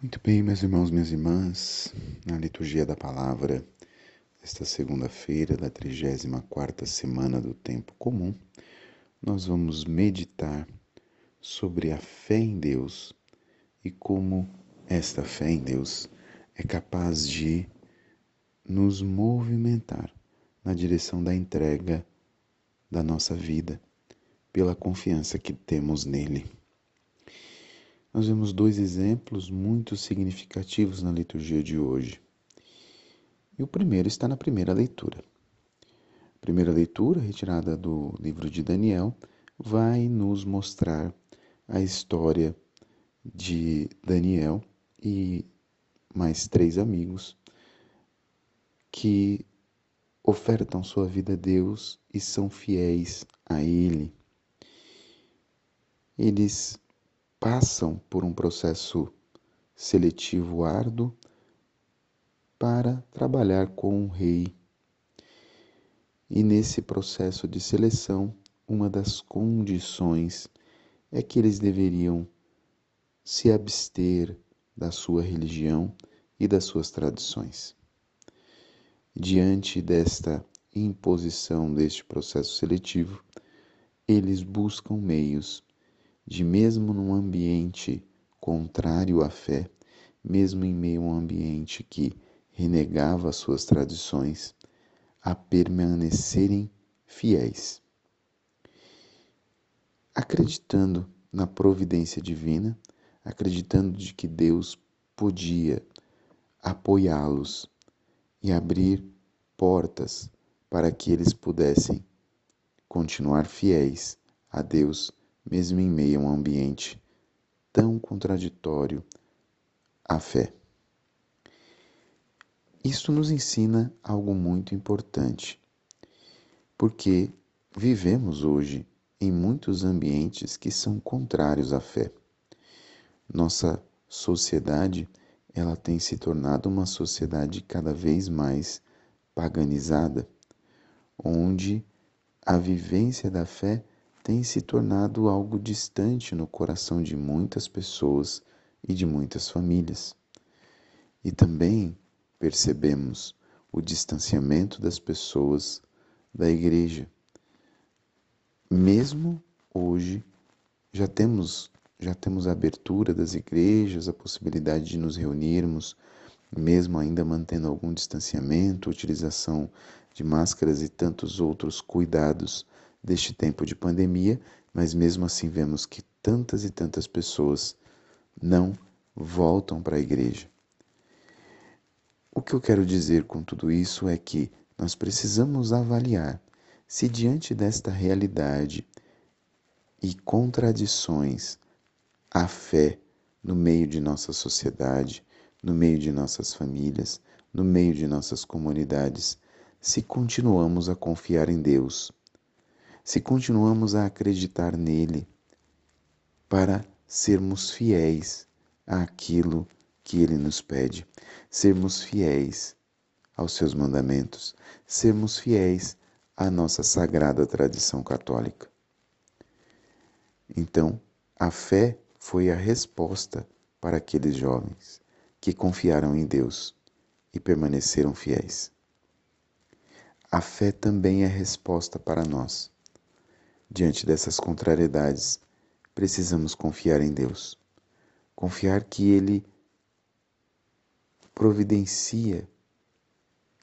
Muito bem, meus irmãos, minhas irmãs, na liturgia da palavra, esta segunda-feira da 34ª semana do tempo comum, nós vamos meditar sobre a fé em Deus e como esta fé em Deus é capaz de nos movimentar na direção da entrega da nossa vida pela confiança que temos nele. Nós vemos dois exemplos muito significativos na liturgia de hoje. E o primeiro está na primeira leitura. A primeira leitura, retirada do livro de Daniel, vai nos mostrar a história de Daniel e mais três amigos que ofertam sua vida a Deus e são fiéis a Ele. Eles passam por um processo seletivo árduo para trabalhar com o rei. E nesse processo de seleção, uma das condições é que eles deveriam se abster da sua religião e das suas tradições. Diante desta imposição deste processo seletivo, eles buscam meios de mesmo num ambiente contrário à fé, mesmo em meio a um ambiente que renegava suas tradições, a permanecerem fiéis. Acreditando na providência divina, acreditando de que Deus podia apoiá-los e abrir portas para que eles pudessem continuar fiéis a Deus mesmo em meio a um ambiente tão contraditório à fé. Isto nos ensina algo muito importante, porque vivemos hoje em muitos ambientes que são contrários à fé. Nossa sociedade, ela tem se tornado uma sociedade cada vez mais paganizada, onde a vivência da fé tem se tornado algo distante no coração de muitas pessoas e de muitas famílias. E também percebemos o distanciamento das pessoas da igreja. Mesmo hoje já temos já temos a abertura das igrejas, a possibilidade de nos reunirmos, mesmo ainda mantendo algum distanciamento, utilização de máscaras e tantos outros cuidados deste tempo de pandemia, mas mesmo assim vemos que tantas e tantas pessoas não voltam para a igreja. O que eu quero dizer com tudo isso é que nós precisamos avaliar se, diante desta realidade e contradições, a fé no meio de nossa sociedade, no meio de nossas famílias, no meio de nossas comunidades, se continuamos a confiar em Deus se continuamos a acreditar nele para sermos fiéis àquilo que ele nos pede, sermos fiéis aos seus mandamentos, sermos fiéis à nossa sagrada tradição católica. Então, a fé foi a resposta para aqueles jovens que confiaram em Deus e permaneceram fiéis. A fé também é resposta para nós Diante dessas contrariedades, precisamos confiar em Deus. Confiar que Ele providencia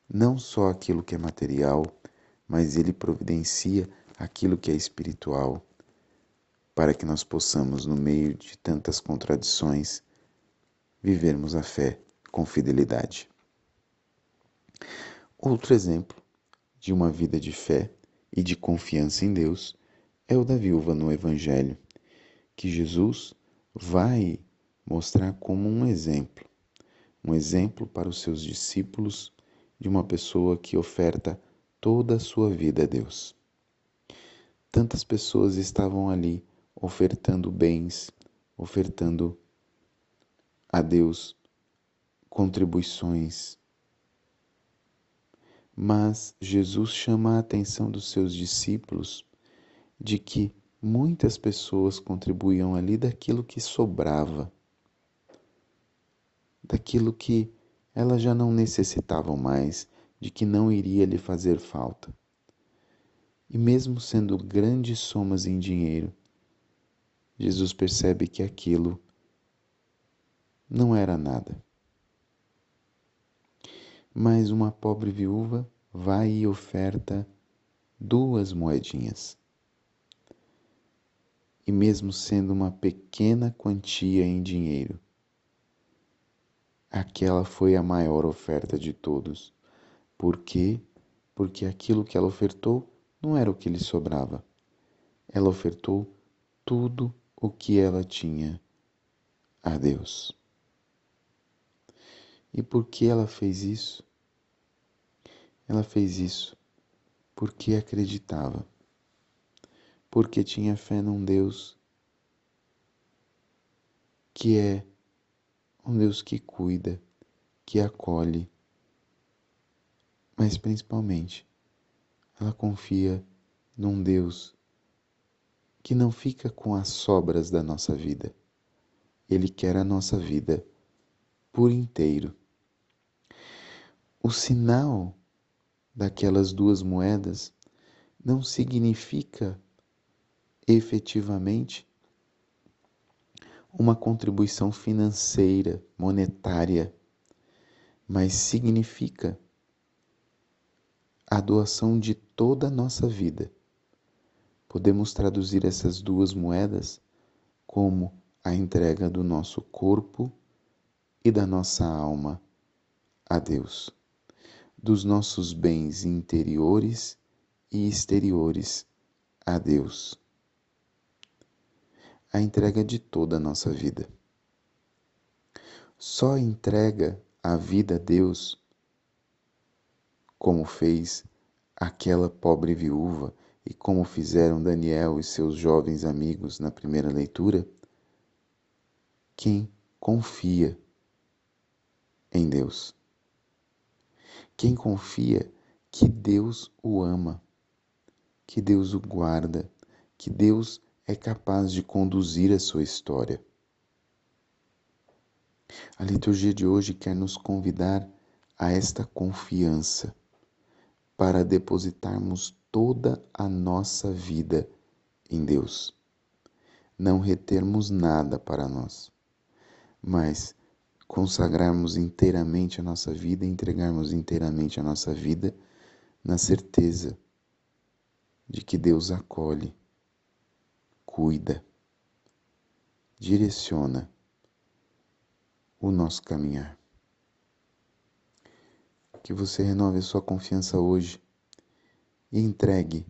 não só aquilo que é material, mas Ele providencia aquilo que é espiritual, para que nós possamos, no meio de tantas contradições, vivermos a fé com fidelidade. Outro exemplo de uma vida de fé e de confiança em Deus é o da viúva no Evangelho, que Jesus vai mostrar como um exemplo, um exemplo para os seus discípulos de uma pessoa que oferta toda a sua vida a Deus. Tantas pessoas estavam ali ofertando bens, ofertando a Deus contribuições. Mas Jesus chama a atenção dos seus discípulos de que muitas pessoas contribuíam ali daquilo que sobrava. daquilo que elas já não necessitavam mais, de que não iria lhe fazer falta. E mesmo sendo grandes somas em dinheiro, Jesus percebe que aquilo não era nada. Mas uma pobre viúva vai e oferta duas moedinhas. E mesmo sendo uma pequena quantia em dinheiro, aquela foi a maior oferta de todos. Por quê? Porque aquilo que ela ofertou não era o que lhe sobrava. Ela ofertou tudo o que ela tinha a Deus. E por que ela fez isso? Ela fez isso porque acreditava, porque tinha fé num Deus que é um Deus que cuida, que acolhe, mas principalmente ela confia num Deus que não fica com as sobras da nossa vida. Ele quer a nossa vida por inteiro. O sinal daquelas duas moedas não significa efetivamente uma contribuição financeira, monetária, mas significa a doação de toda a nossa vida. Podemos traduzir essas duas moedas como a entrega do nosso corpo e da nossa alma a Deus dos nossos bens interiores e exteriores a Deus. A entrega de toda a nossa vida. Só entrega a vida a Deus, como fez aquela pobre viúva e como fizeram Daniel e seus jovens amigos na primeira leitura, quem confia em Deus quem confia que Deus o ama, que Deus o guarda, que Deus é capaz de conduzir a sua história. A liturgia de hoje quer nos convidar a esta confiança para depositarmos toda a nossa vida em Deus. Não retermos nada para nós, mas consagrarmos inteiramente a nossa vida, entregarmos inteiramente a nossa vida na certeza de que Deus acolhe, cuida, direciona o nosso caminhar. Que você renove a sua confiança hoje e entregue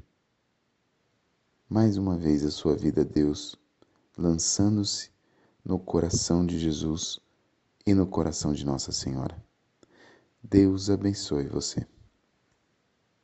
mais uma vez a sua vida a Deus, lançando-se no coração de Jesus e no coração de Nossa Senhora. Deus abençoe você.